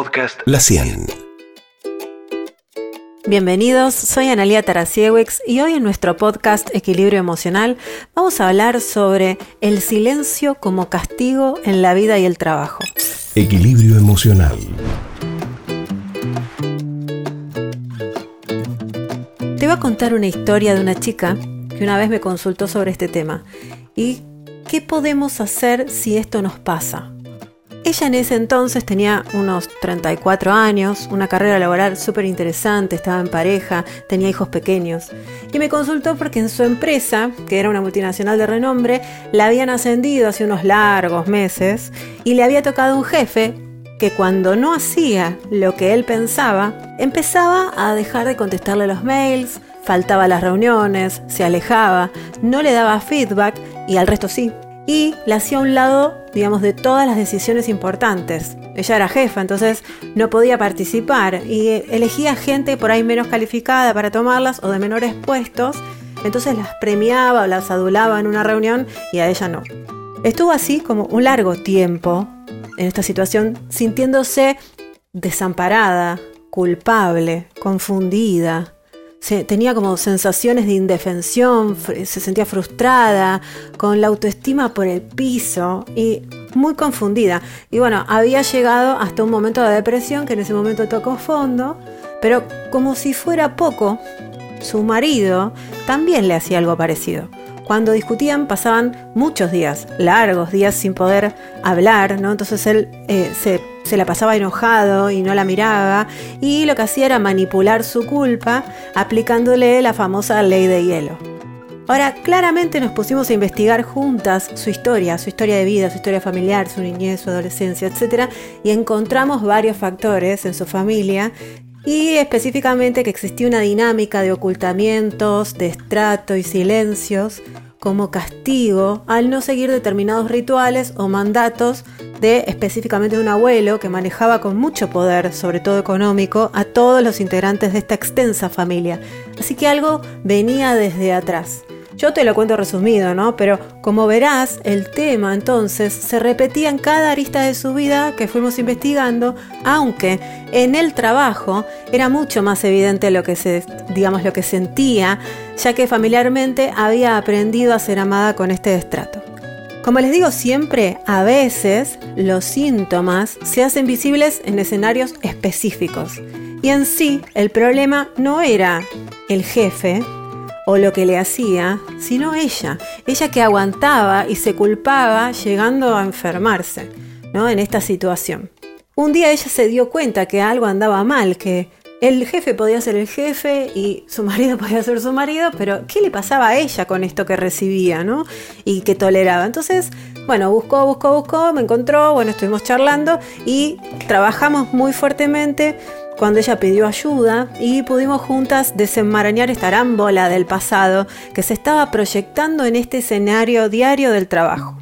Podcast La 100. Bienvenidos, soy Analia Tarasiewicz y hoy en nuestro podcast Equilibrio Emocional vamos a hablar sobre el silencio como castigo en la vida y el trabajo. Equilibrio Emocional. Te voy a contar una historia de una chica que una vez me consultó sobre este tema y qué podemos hacer si esto nos pasa. Ella en ese entonces tenía unos 34 años, una carrera laboral súper interesante, estaba en pareja, tenía hijos pequeños. Y me consultó porque en su empresa, que era una multinacional de renombre, la habían ascendido hace unos largos meses y le había tocado un jefe que cuando no hacía lo que él pensaba, empezaba a dejar de contestarle los mails, faltaba a las reuniones, se alejaba, no le daba feedback y al resto sí y la hacía a un lado, digamos, de todas las decisiones importantes. Ella era jefa, entonces no podía participar y elegía gente por ahí menos calificada para tomarlas o de menores puestos, entonces las premiaba o las adulaba en una reunión y a ella no. Estuvo así como un largo tiempo en esta situación, sintiéndose desamparada, culpable, confundida, tenía como sensaciones de indefensión, se sentía frustrada, con la autoestima por el piso y muy confundida. Y bueno, había llegado hasta un momento de depresión que en ese momento tocó fondo, pero como si fuera poco, su marido también le hacía algo parecido. Cuando discutían pasaban muchos días, largos días sin poder hablar, ¿no? Entonces él eh, se se la pasaba enojado y no la miraba y lo que hacía era manipular su culpa aplicándole la famosa ley de hielo. Ahora, claramente nos pusimos a investigar juntas su historia, su historia de vida, su historia familiar, su niñez, su adolescencia, etc. Y encontramos varios factores en su familia y específicamente que existía una dinámica de ocultamientos, de estrato y silencios como castigo al no seguir determinados rituales o mandatos de específicamente un abuelo que manejaba con mucho poder, sobre todo económico, a todos los integrantes de esta extensa familia. Así que algo venía desde atrás. Yo te lo cuento resumido, ¿no? Pero como verás, el tema entonces se repetía en cada arista de su vida que fuimos investigando, aunque en el trabajo era mucho más evidente lo que se, digamos, lo que sentía, ya que familiarmente había aprendido a ser amada con este destrato. Como les digo siempre, a veces los síntomas se hacen visibles en escenarios específicos. Y en sí, el problema no era el jefe, o lo que le hacía, sino ella, ella que aguantaba y se culpaba llegando a enfermarse, ¿no? En esta situación. Un día ella se dio cuenta que algo andaba mal, que el jefe podía ser el jefe y su marido podía ser su marido, pero ¿qué le pasaba a ella con esto que recibía, ¿no? Y que toleraba. Entonces, bueno, buscó, buscó, buscó, me encontró, bueno, estuvimos charlando y trabajamos muy fuertemente cuando ella pidió ayuda y pudimos juntas desenmarañar esta arámbola del pasado que se estaba proyectando en este escenario diario del trabajo.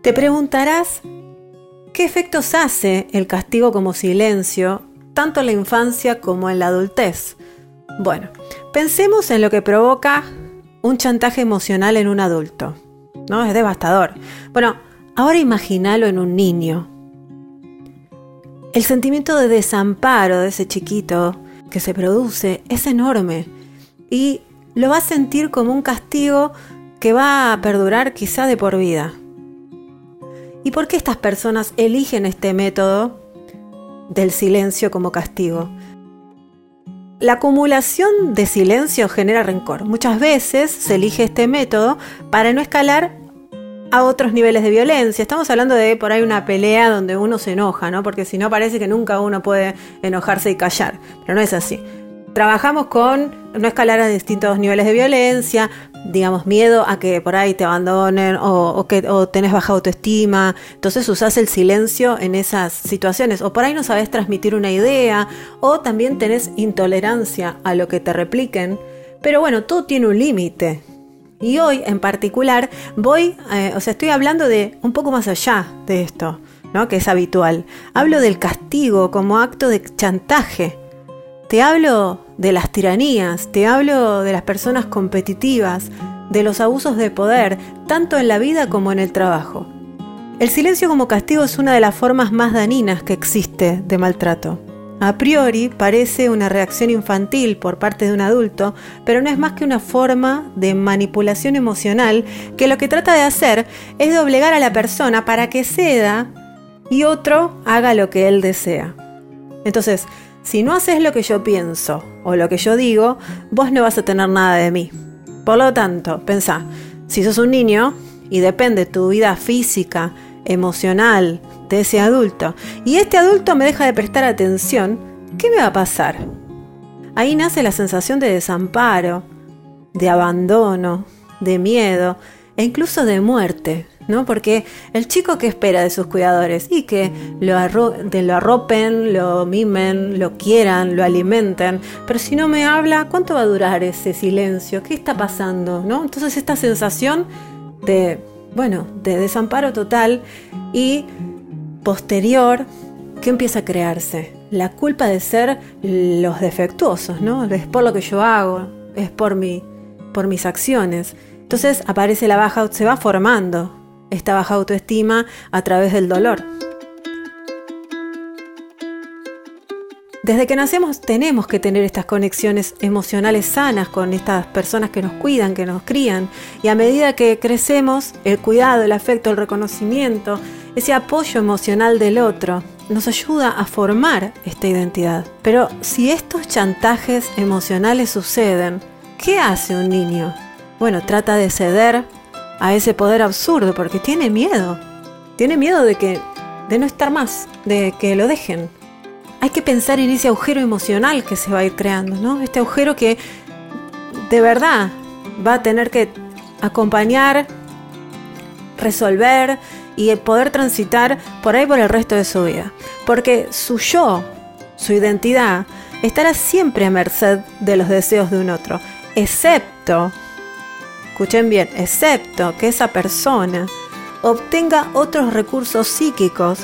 Te preguntarás, ¿qué efectos hace el castigo como silencio, tanto en la infancia como en la adultez? Bueno, pensemos en lo que provoca un chantaje emocional en un adulto. ¿No? Es devastador. Bueno, ahora imagínalo en un niño. El sentimiento de desamparo de ese chiquito que se produce es enorme y lo va a sentir como un castigo que va a perdurar quizá de por vida. ¿Y por qué estas personas eligen este método del silencio como castigo? La acumulación de silencio genera rencor. Muchas veces se elige este método para no escalar a otros niveles de violencia. Estamos hablando de por ahí una pelea donde uno se enoja, ¿no? Porque si no parece que nunca uno puede enojarse y callar, pero no es así. Trabajamos con no escalar a distintos niveles de violencia, digamos, miedo a que por ahí te abandonen o, que tenés baja autoestima. Entonces usás el silencio en esas situaciones. O por ahí no sabes transmitir una idea o también tenés intolerancia a lo que te repliquen. Pero bueno, todo tiene un límite. Y hoy en particular voy, eh, o sea, estoy hablando de un poco más allá de esto, ¿no? que es habitual. Hablo del castigo como acto de chantaje. Te hablo de las tiranías, te hablo de las personas competitivas, de los abusos de poder, tanto en la vida como en el trabajo. El silencio como castigo es una de las formas más dañinas que existe de maltrato. A priori parece una reacción infantil por parte de un adulto, pero no es más que una forma de manipulación emocional que lo que trata de hacer es doblegar a la persona para que ceda y otro haga lo que él desea. Entonces, si no haces lo que yo pienso o lo que yo digo, vos no vas a tener nada de mí. Por lo tanto, pensá, si sos un niño y depende tu vida física, emocional, de ese adulto, y este adulto me deja de prestar atención, ¿qué me va a pasar? Ahí nace la sensación de desamparo, de abandono, de miedo e incluso de muerte, ¿no? Porque el chico que espera de sus cuidadores y que lo, lo arropen, lo mimen, lo quieran, lo alimenten, pero si no me habla, ¿cuánto va a durar ese silencio? ¿Qué está pasando? ¿no? Entonces esta sensación de, bueno, de desamparo total y posterior, ¿qué empieza a crearse? La culpa de ser los defectuosos, ¿no? Es por lo que yo hago, es por, mi, por mis acciones. Entonces aparece la baja, se va formando esta baja autoestima a través del dolor. Desde que nacemos tenemos que tener estas conexiones emocionales sanas con estas personas que nos cuidan, que nos crían. Y a medida que crecemos, el cuidado, el afecto, el reconocimiento, ese apoyo emocional del otro, nos ayuda a formar esta identidad. Pero si estos chantajes emocionales suceden, ¿qué hace un niño? Bueno, trata de ceder a ese poder absurdo porque tiene miedo. Tiene miedo de que de no estar más, de que lo dejen. Hay que pensar en ese agujero emocional que se va a ir creando, ¿no? Este agujero que de verdad va a tener que acompañar, resolver y poder transitar por ahí por el resto de su vida. Porque su yo, su identidad, estará siempre a merced de los deseos de un otro, excepto escuchen bien, excepto que esa persona obtenga otros recursos psíquicos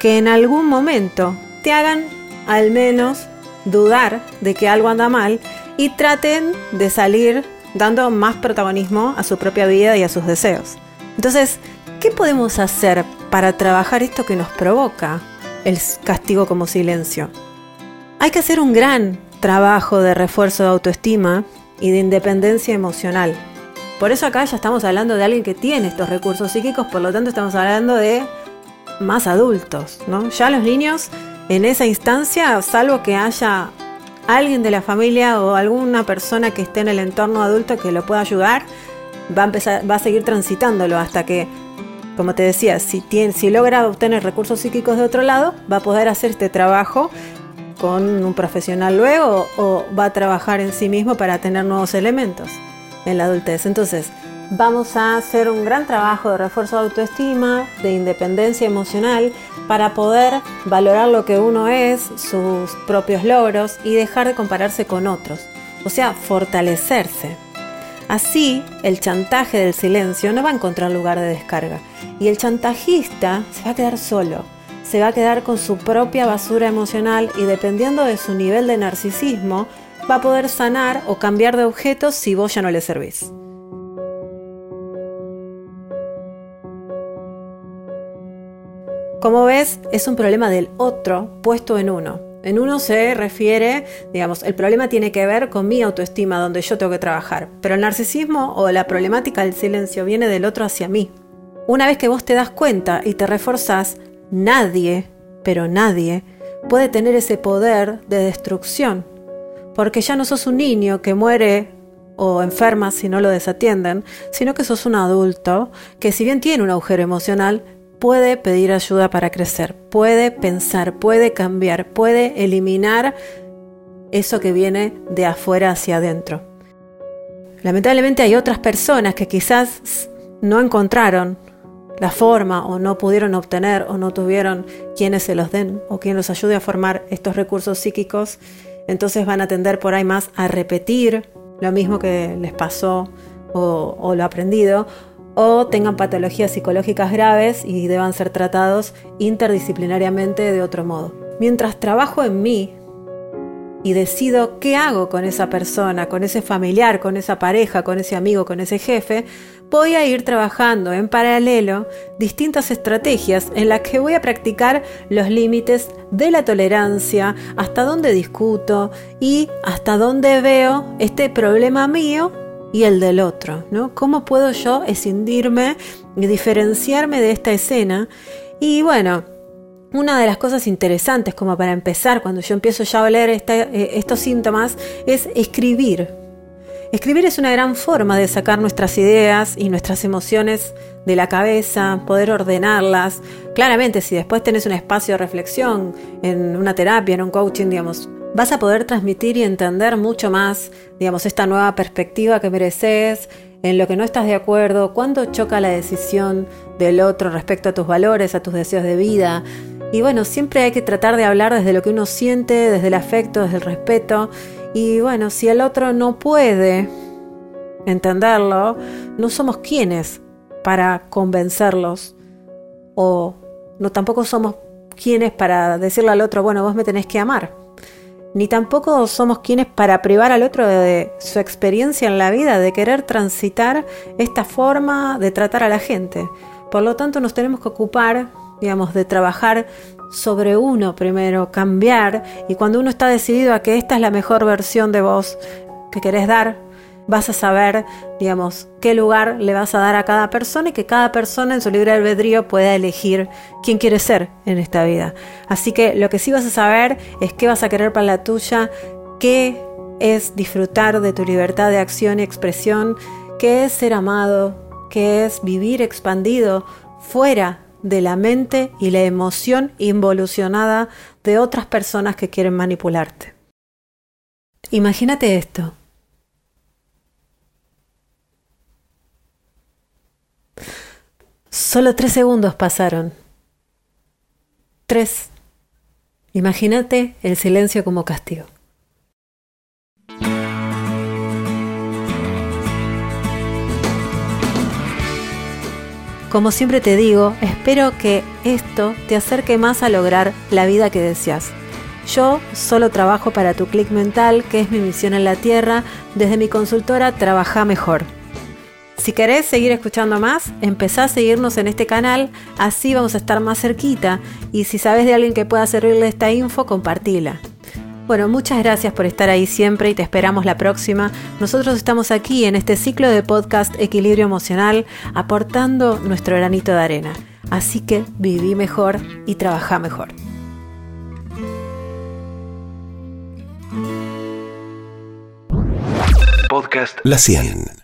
que en algún momento te hagan al menos dudar de que algo anda mal y traten de salir dando más protagonismo a su propia vida y a sus deseos. Entonces, ¿qué podemos hacer para trabajar esto que nos provoca el castigo como silencio? Hay que hacer un gran trabajo de refuerzo de autoestima y de independencia emocional. Por eso acá ya estamos hablando de alguien que tiene estos recursos psíquicos, por lo tanto estamos hablando de más adultos, ¿no? Ya los niños en esa instancia, salvo que haya alguien de la familia o alguna persona que esté en el entorno adulto que lo pueda ayudar, va a empezar, va a seguir transitándolo hasta que, como te decía, si, tiene, si logra obtener recursos psíquicos de otro lado, va a poder hacer este trabajo con un profesional luego o va a trabajar en sí mismo para tener nuevos elementos en la adultez. Entonces, vamos a hacer un gran trabajo de refuerzo de autoestima, de independencia emocional, para poder valorar lo que uno es, sus propios logros y dejar de compararse con otros. O sea, fortalecerse. Así, el chantaje del silencio no va a encontrar lugar de descarga. Y el chantajista se va a quedar solo. Se va a quedar con su propia basura emocional y dependiendo de su nivel de narcisismo, va a poder sanar o cambiar de objetos si vos ya no le servís. Como ves, es un problema del otro puesto en uno. En uno se refiere, digamos, el problema tiene que ver con mi autoestima, donde yo tengo que trabajar. Pero el narcisismo o la problemática del silencio viene del otro hacia mí. Una vez que vos te das cuenta y te reforzás, nadie, pero nadie, puede tener ese poder de destrucción porque ya no sos un niño que muere o enferma si no lo desatienden, sino que sos un adulto que si bien tiene un agujero emocional, puede pedir ayuda para crecer, puede pensar, puede cambiar, puede eliminar eso que viene de afuera hacia adentro. Lamentablemente hay otras personas que quizás no encontraron la forma o no pudieron obtener o no tuvieron quienes se los den o quien los ayude a formar estos recursos psíquicos entonces van a tender por ahí más a repetir lo mismo que les pasó o, lo aprendido, o tengan patologías psicológicas graves y deban ser tratados interdisciplinariamente de otro modo. Mientras trabajo en mí y decido qué hago con esa persona, con ese familiar, con esa pareja, con ese amigo, con ese jefe, voy a ir trabajando en paralelo distintas estrategias en las que voy a practicar los límites de la tolerancia, hasta dónde discuto y hasta dónde veo este problema mío y el del otro, ¿no? ¿Cómo puedo yo escindirme y diferenciarme de esta escena? Y bueno, una de las cosas interesantes como para empezar, cuando yo empiezo ya a oler eh, estos síntomas, es escribir. Escribir es una gran forma de sacar nuestras ideas y nuestras emociones de la cabeza, poder ordenarlas. Claramente, si después tenés un espacio de reflexión en una terapia, en un coaching, digamos, vas a poder transmitir y entender mucho más, digamos, esta nueva perspectiva que mereces, en lo que no estás de acuerdo, cuándo choca la decisión del otro respecto a tus valores, a tus deseos de vida. Y bueno, siempre hay que tratar de hablar desde lo que uno siente, desde el afecto, desde el respeto. Y bueno, si el otro no puede entenderlo, no somos quienes para convencerlos. O no tampoco somos quienes para decirle al otro, bueno, vos me tenés que amar ni tampoco somos quienes para privar al otro de su experiencia en la vida, de querer transitar esta forma de tratar a la gente. Por lo tanto, nos tenemos que ocupar, digamos, de trabajar sobre uno primero, cambiar, y cuando uno está decidido a que esta es la mejor versión de vos que querés dar, vas a saber, digamos, qué lugar le vas a dar a cada persona y que cada persona en su libre albedrío pueda elegir quién quiere ser en esta vida. Así que lo que sí vas a saber es qué vas a querer para la tuya, qué es disfrutar de tu libertad de acción y expresión, qué es ser amado, qué es vivir expandido fuera de la mente y la emoción involucionada de otras personas que quieren manipularte. Imagínate esto. Solo tres segundos pasaron. Tres. Imagínate el silencio como castigo. Como siempre te digo, espero que esto te acerque más a lograr la vida que deseas. Yo solo trabajo para tu clic mental, que es mi misión en la Tierra. Desde mi consultora Trabaja Mejor. Si querés seguir escuchando más, empezá a seguirnos en este canal, así vamos a estar más cerquita. Y si sabes de alguien que pueda servirle esta info, compartila. Bueno, muchas gracias por estar ahí siempre y te esperamos la próxima. Nosotros estamos aquí en este ciclo de podcast Equilibrio Emocional, aportando nuestro granito de arena. Así que viví mejor y trabajá mejor. Podcast La 100.